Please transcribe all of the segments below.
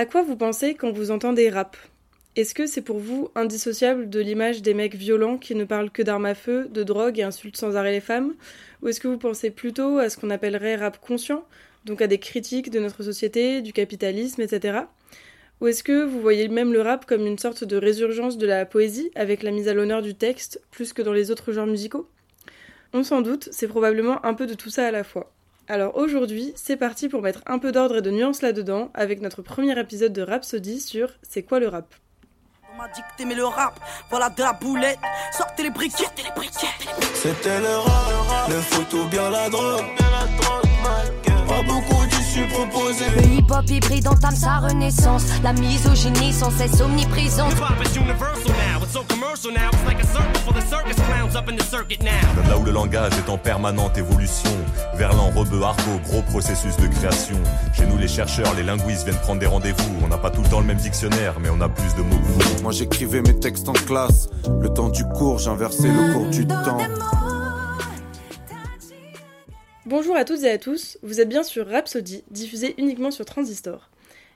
À quoi vous pensez quand vous entendez rap? Est-ce que c'est pour vous indissociable de l'image des mecs violents qui ne parlent que d'armes à feu, de drogue et insultent sans arrêt les femmes? Ou est-ce que vous pensez plutôt à ce qu'on appellerait rap conscient, donc à des critiques de notre société, du capitalisme, etc. Ou est-ce que vous voyez même le rap comme une sorte de résurgence de la poésie, avec la mise à l'honneur du texte, plus que dans les autres genres musicaux? On s'en doute, c'est probablement un peu de tout ça à la fois. Alors aujourd'hui, c'est parti pour mettre un peu d'ordre et de nuance là-dedans, avec notre premier épisode de Rhapsody sur C'est quoi le rap? On m'a dit que t'aimais le rap, voilà de la boulette, sortez les briquettes, les briquettes. C'était le rap, le foot ou bien la drogue. Pas beaucoup Le hip-hop hybride entame sa renaissance. La misogynie sans cesse omniprésente. Hip-hop is universal now. It's so commercial now. It's like a circus for the circus clowns up in the circuit now. Là où le langage est en permanente évolution, Verlan, rebeu, argot, gros processus de création. Chez nous, les chercheurs, les linguistes viennent prendre des rendez-vous. On n'a pas tout le temps le même dictionnaire, mais on a plus de mots que vous. Moi j'écrivais mes textes en classe. Le temps du cours, j'inversais le cours du temps. Bonjour à toutes et à tous, vous êtes bien sur Rhapsody, diffusé uniquement sur Transistor.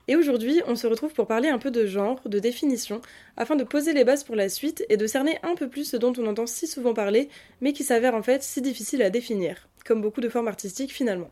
Et aujourd'hui, on se retrouve pour parler un peu de genre, de définition, afin de poser les bases pour la suite et de cerner un peu plus ce dont on entend si souvent parler, mais qui s'avère en fait si difficile à définir, comme beaucoup de formes artistiques finalement.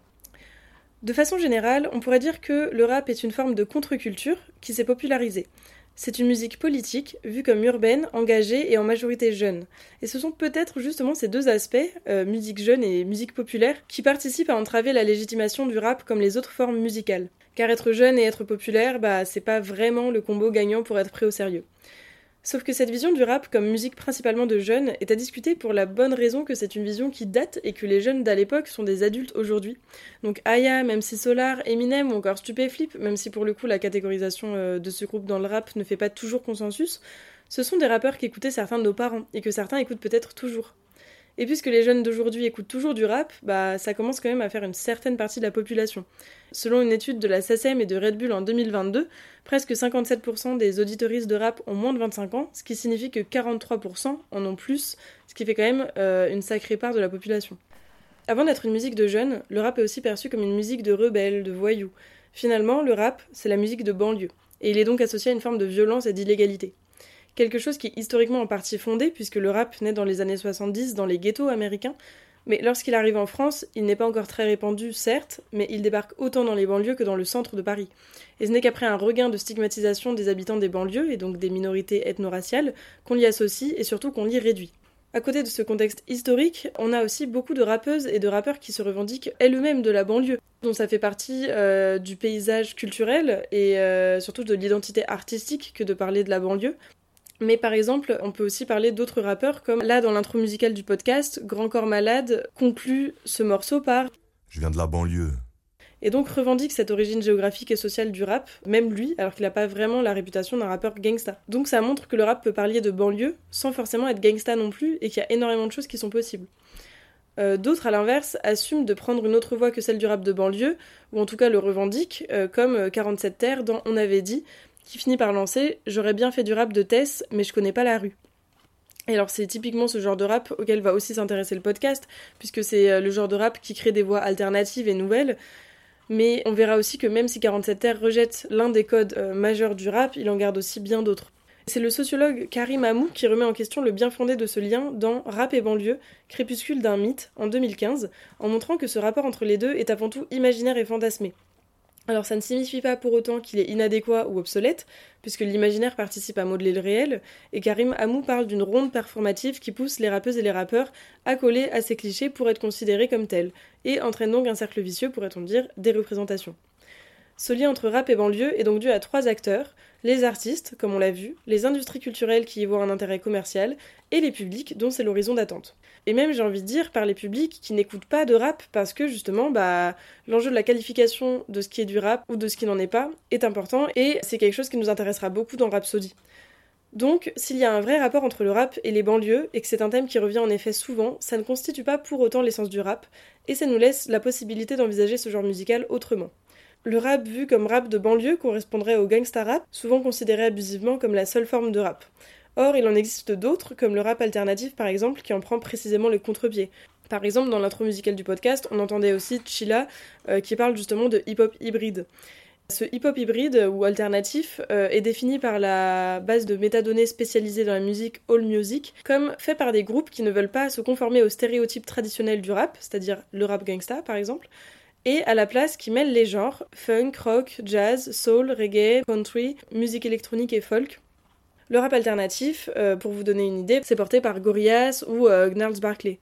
De façon générale, on pourrait dire que le rap est une forme de contre-culture qui s'est popularisée. C'est une musique politique, vue comme urbaine, engagée et en majorité jeune. Et ce sont peut-être justement ces deux aspects, euh, musique jeune et musique populaire, qui participent à entraver la légitimation du rap comme les autres formes musicales. Car être jeune et être populaire, bah c'est pas vraiment le combo gagnant pour être pris au sérieux. Sauf que cette vision du rap comme musique principalement de jeunes est à discuter pour la bonne raison que c'est une vision qui date et que les jeunes d'à l'époque sont des adultes aujourd'hui. Donc Aya, même si Solar, Eminem ou encore Stupéflip, même si pour le coup la catégorisation euh, de ce groupe dans le rap ne fait pas toujours consensus, ce sont des rappeurs qui écoutaient certains de nos parents et que certains écoutent peut-être toujours. Et puisque les jeunes d'aujourd'hui écoutent toujours du rap, bah ça commence quand même à faire une certaine partie de la population. Selon une étude de la SACEM et de Red Bull en 2022, presque 57% des auditoristes de rap ont moins de 25 ans, ce qui signifie que 43% en ont plus, ce qui fait quand même euh, une sacrée part de la population. Avant d'être une musique de jeunes, le rap est aussi perçu comme une musique de rebelles, de voyous. Finalement, le rap, c'est la musique de banlieue, et il est donc associé à une forme de violence et d'illégalité quelque chose qui est historiquement en partie fondé, puisque le rap naît dans les années 70 dans les ghettos américains, mais lorsqu'il arrive en France, il n'est pas encore très répandu, certes, mais il débarque autant dans les banlieues que dans le centre de Paris. Et ce n'est qu'après un regain de stigmatisation des habitants des banlieues, et donc des minorités ethno-raciales, qu'on l'y associe et surtout qu'on l'y réduit. À côté de ce contexte historique, on a aussi beaucoup de rappeuses et de rappeurs qui se revendiquent elles-mêmes de la banlieue, dont ça fait partie euh, du paysage culturel et euh, surtout de l'identité artistique que de parler de la banlieue. Mais par exemple, on peut aussi parler d'autres rappeurs, comme là dans l'intro musicale du podcast, Grand Corps Malade conclut ce morceau par Je viens de la banlieue. Et donc revendique cette origine géographique et sociale du rap, même lui, alors qu'il n'a pas vraiment la réputation d'un rappeur gangsta. Donc ça montre que le rap peut parler de banlieue sans forcément être gangsta non plus, et qu'il y a énormément de choses qui sont possibles. Euh, D'autres, à l'inverse, assument de prendre une autre voie que celle du rap de banlieue, ou en tout cas le revendiquent, euh, comme 47 Terres dans On avait dit, qui finit par lancer J'aurais bien fait du rap de Tess, mais je connais pas la rue. Et alors c'est typiquement ce genre de rap auquel va aussi s'intéresser le podcast, puisque c'est euh, le genre de rap qui crée des voix alternatives et nouvelles. Mais on verra aussi que même si 47 Terre rejette l'un des codes euh, majeurs du rap, il en garde aussi bien d'autres. C'est le sociologue Karim Amou qui remet en question le bien fondé de ce lien dans Rap et banlieue, crépuscule d'un mythe, en 2015, en montrant que ce rapport entre les deux est avant tout imaginaire et fantasmé. Alors ça ne signifie pas pour autant qu'il est inadéquat ou obsolète, puisque l'imaginaire participe à modeler le réel, et Karim Amou parle d'une ronde performative qui pousse les rappeuses et les rappeurs à coller à ces clichés pour être considérés comme tels, et entraîne donc un cercle vicieux, pourrait-on dire, des représentations. Ce lien entre rap et banlieue est donc dû à trois acteurs, les artistes, comme on l'a vu, les industries culturelles qui y voient un intérêt commercial, et les publics dont c'est l'horizon d'attente. Et même, j'ai envie de dire, par les publics qui n'écoutent pas de rap, parce que justement, bah, l'enjeu de la qualification de ce qui est du rap ou de ce qui n'en est pas est important, et c'est quelque chose qui nous intéressera beaucoup dans Rhapsody. Donc, s'il y a un vrai rapport entre le rap et les banlieues, et que c'est un thème qui revient en effet souvent, ça ne constitue pas pour autant l'essence du rap, et ça nous laisse la possibilité d'envisager ce genre musical autrement. Le rap vu comme rap de banlieue correspondrait au gangsta rap, souvent considéré abusivement comme la seule forme de rap. Or, il en existe d'autres, comme le rap alternatif par exemple, qui en prend précisément le contre-pied. Par exemple, dans l'intro musicale du podcast, on entendait aussi Chilla, euh, qui parle justement de hip-hop hybride. Ce hip-hop hybride ou alternatif euh, est défini par la base de métadonnées spécialisées dans la musique All Music comme fait par des groupes qui ne veulent pas se conformer aux stéréotypes traditionnels du rap, c'est-à-dire le rap gangsta par exemple, et à la place qui mêle les genres funk, rock, jazz, soul, reggae, country, musique électronique et folk. Le rap alternatif, euh, pour vous donner une idée, c'est porté par Gorillaz ou euh, Gnarls Barkley.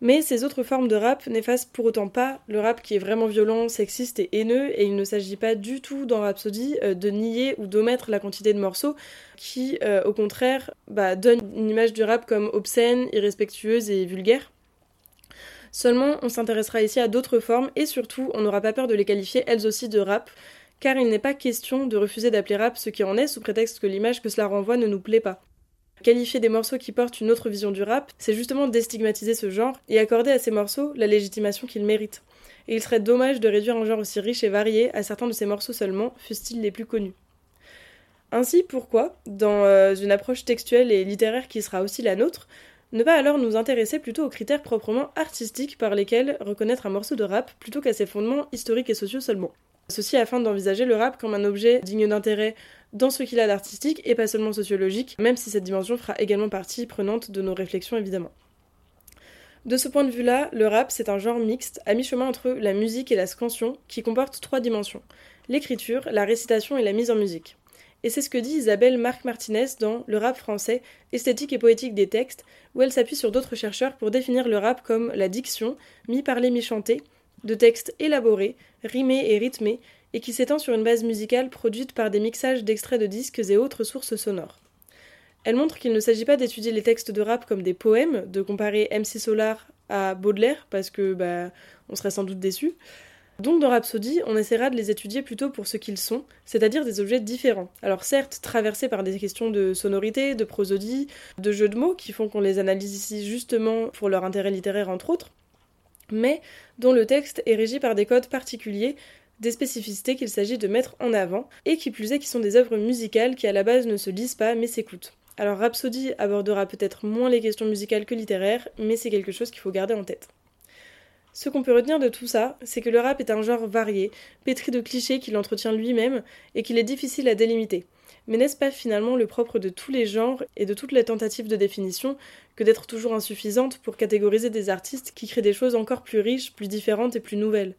Mais ces autres formes de rap n'effacent pour autant pas le rap qui est vraiment violent, sexiste et haineux, et il ne s'agit pas du tout dans Rhapsody euh, de nier ou d'omettre la quantité de morceaux qui, au contraire, bah, donnent une image du rap comme obscène, irrespectueuse et vulgaire. Seulement, on s'intéressera ici à d'autres formes et surtout, on n'aura pas peur de les qualifier elles aussi de rap, car il n'est pas question de refuser d'appeler rap ce qui en est sous prétexte que l'image que cela renvoie ne nous plaît pas. Qualifier des morceaux qui portent une autre vision du rap, c'est justement déstigmatiser ce genre et accorder à ces morceaux la légitimation qu'ils méritent. Et il serait dommage de réduire un genre aussi riche et varié à certains de ces morceaux seulement, fussent-ils les plus connus. Ainsi, pourquoi, dans euh, une approche textuelle et littéraire qui sera aussi la nôtre, ne pas alors nous intéresser plutôt aux critères proprement artistiques par lesquels reconnaître un morceau de rap plutôt qu'à ses fondements historiques et sociaux seulement Ceci afin d'envisager le rap comme un objet digne d'intérêt dans ce qu'il a d'artistique et pas seulement sociologique, même si cette dimension fera également partie prenante de nos réflexions évidemment. De ce point de vue-là, le rap, c'est un genre mixte, à mi-chemin entre la musique et la scansion, qui comporte trois dimensions l'écriture, la récitation et la mise en musique. Et c'est ce que dit Isabelle Marc Martinez dans Le rap français, esthétique et poétique des textes, où elle s'appuie sur d'autres chercheurs pour définir le rap comme la diction, mi-parlé, mi-chanté, de textes élaborés, rimés et rythmés, et qui s'étend sur une base musicale produite par des mixages d'extraits de disques et autres sources sonores. Elle montre qu'il ne s'agit pas d'étudier les textes de rap comme des poèmes, de comparer MC Solar à Baudelaire, parce que bah, on serait sans doute déçu. Donc dans Rhapsody, on essaiera de les étudier plutôt pour ce qu'ils sont, c'est-à-dire des objets différents. Alors certes, traversés par des questions de sonorité, de prosodie, de jeux de mots qui font qu'on les analyse ici justement pour leur intérêt littéraire entre autres, mais dont le texte est régi par des codes particuliers, des spécificités qu'il s'agit de mettre en avant, et qui plus est qui sont des œuvres musicales qui à la base ne se lisent pas mais s'écoutent. Alors Rhapsody abordera peut-être moins les questions musicales que littéraires, mais c'est quelque chose qu'il faut garder en tête. Ce qu'on peut retenir de tout ça, c'est que le rap est un genre varié, pétri de clichés qu'il entretient lui-même, et qu'il est difficile à délimiter. Mais n'est-ce pas finalement le propre de tous les genres et de toutes les tentatives de définition que d'être toujours insuffisante pour catégoriser des artistes qui créent des choses encore plus riches, plus différentes et plus nouvelles?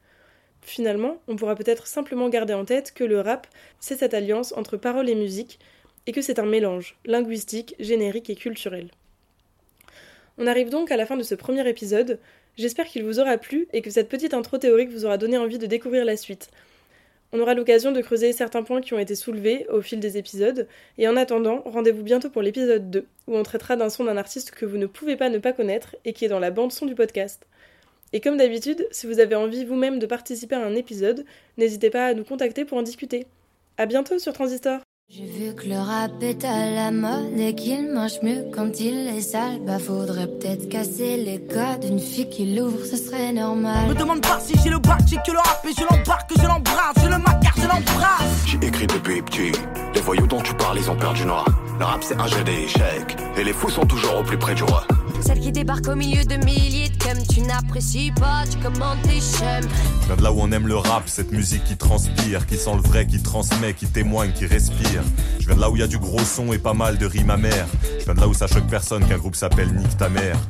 Finalement, on pourra peut-être simplement garder en tête que le rap, c'est cette alliance entre parole et musique, et que c'est un mélange linguistique, générique et culturel. On arrive donc à la fin de ce premier épisode. J'espère qu'il vous aura plu et que cette petite intro théorique vous aura donné envie de découvrir la suite. On aura l'occasion de creuser certains points qui ont été soulevés au fil des épisodes, et en attendant, rendez-vous bientôt pour l'épisode 2, où on traitera d'un son d'un artiste que vous ne pouvez pas ne pas connaître et qui est dans la bande son du podcast. Et comme d'habitude, si vous avez envie vous-même de participer à un épisode, n'hésitez pas à nous contacter pour en discuter. À bientôt sur Transistor j'ai vu que le rap est à la mode et qu'il marche mieux quand il est sale. Bah faudrait peut-être casser les codes d'une fille qui l'ouvre, ce serait normal. Me demande pas si j'ai le bac, j'ai que le rap et je l'embarque, je l'embrasse, je le macar, je l'embrasse. J'ai écrit depuis petit, les voyous dont tu parles, ils ont perdu noir. Le rap c'est un jeu d'échecs, et les fous sont toujours au plus près du roi. Celle qui débarque au milieu de milliers de comme tu n'apprécies pas, tu commandes tes. Je viens de là où on aime le rap, cette musique qui transpire, qui sent le vrai, qui transmet, qui témoigne, qui respire. Je viens de là où il y a du gros son et pas mal de rimes amères. Je viens de là où ça choque personne qu'un groupe s'appelle Nick ta mère.